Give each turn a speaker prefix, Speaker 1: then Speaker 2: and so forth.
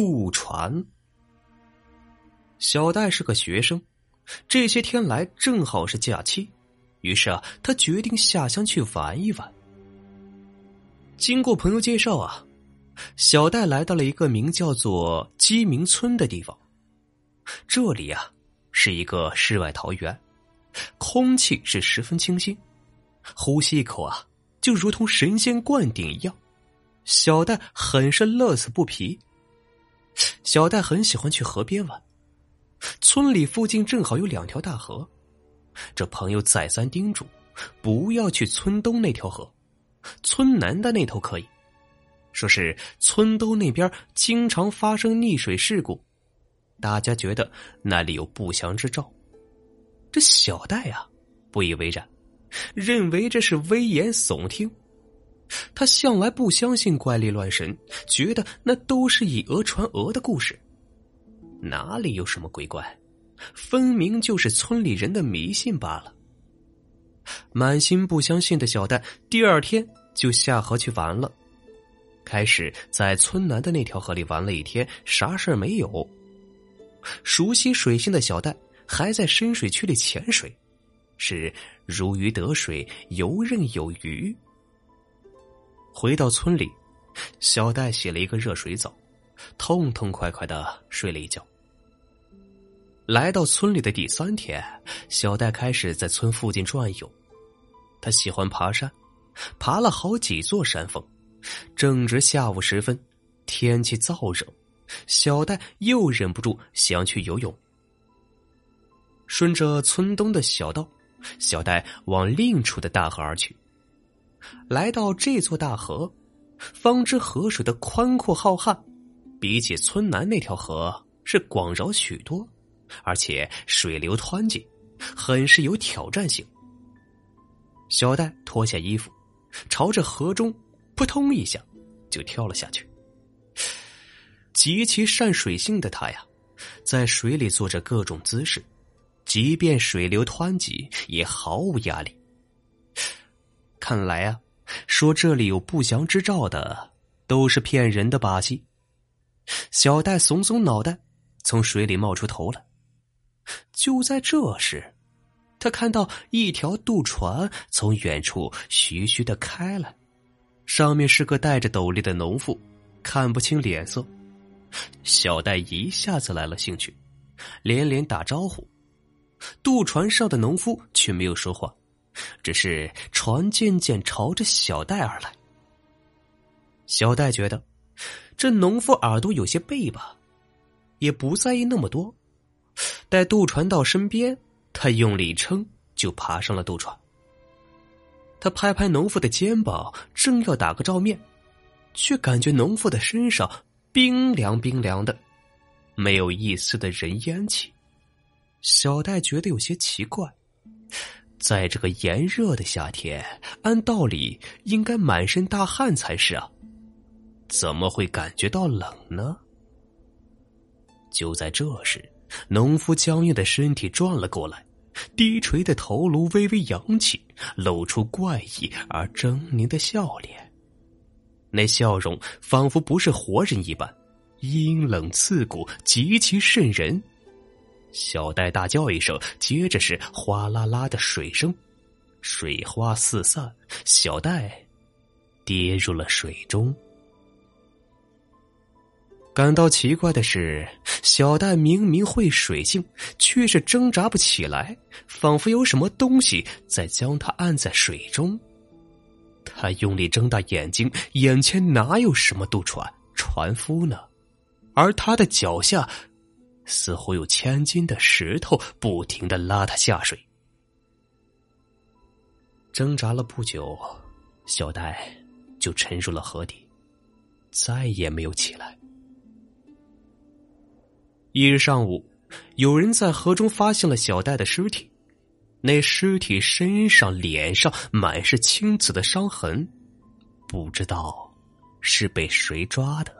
Speaker 1: 渡船。小戴是个学生，这些天来正好是假期，于是啊，他决定下乡去玩一玩。经过朋友介绍啊，小戴来到了一个名叫做鸡鸣村的地方。这里啊，是一个世外桃源，空气是十分清新，呼吸一口啊，就如同神仙灌顶一样。小戴很是乐此不疲。小戴很喜欢去河边玩，村里附近正好有两条大河。这朋友再三叮嘱，不要去村东那条河，村南的那头可以。说是村东那边经常发生溺水事故，大家觉得那里有不祥之兆。这小戴啊，不以为然，认为这是危言耸听。他向来不相信怪力乱神，觉得那都是以讹传讹的故事，哪里有什么鬼怪，分明就是村里人的迷信罢了。满心不相信的小戴，第二天就下河去玩了。开始在村南的那条河里玩了一天，啥事儿没有。熟悉水性的小戴还在深水区里潜水，是如鱼得水，游刃有余。回到村里，小戴洗了一个热水澡，痛痛快快的睡了一觉。来到村里的第三天，小戴开始在村附近转悠。他喜欢爬山，爬了好几座山峰。正值下午时分，天气燥热，小戴又忍不住想去游泳。顺着村东的小道，小戴往另处的大河而去。来到这座大河，方知河水的宽阔浩瀚，比起村南那条河是广饶许多，而且水流湍急，很是有挑战性。小戴脱下衣服，朝着河中扑通一下就跳了下去。极其善水性的他呀，在水里做着各种姿势，即便水流湍急，也毫无压力。看来啊，说这里有不祥之兆的都是骗人的把戏。小戴耸耸脑袋，从水里冒出头来。就在这时，他看到一条渡船从远处徐徐的开来，上面是个戴着斗笠的农妇，看不清脸色。小戴一下子来了兴趣，连连打招呼。渡船上的农夫却没有说话。只是船渐渐朝着小戴而来。小戴觉得这农夫耳朵有些背吧，也不在意那么多。待渡船到身边，他用力撑，就爬上了渡船。他拍拍农夫的肩膀，正要打个照面，却感觉农夫的身上冰凉冰凉的，没有一丝的人烟气。小戴觉得有些奇怪。在这个炎热的夏天，按道理应该满身大汗才是啊，怎么会感觉到冷呢？就在这时，农夫僵硬的身体转了过来，低垂的头颅微微扬起，露出怪异而狰狞的笑脸。那笑容仿佛不是活人一般，阴冷刺骨，极其瘆人。小戴大叫一声，接着是哗啦啦的水声，水花四散，小戴跌入了水中。感到奇怪的是，小戴明明会水性，却是挣扎不起来，仿佛有什么东西在将他按在水中。他用力睁大眼睛，眼前哪有什么渡船、船夫呢？而他的脚下。似乎有千斤的石头不停的拉他下水，挣扎了不久，小戴就沉入了河底，再也没有起来。一日上午，有人在河中发现了小戴的尸体，那尸体身上、脸上满是青紫的伤痕，不知道是被谁抓的。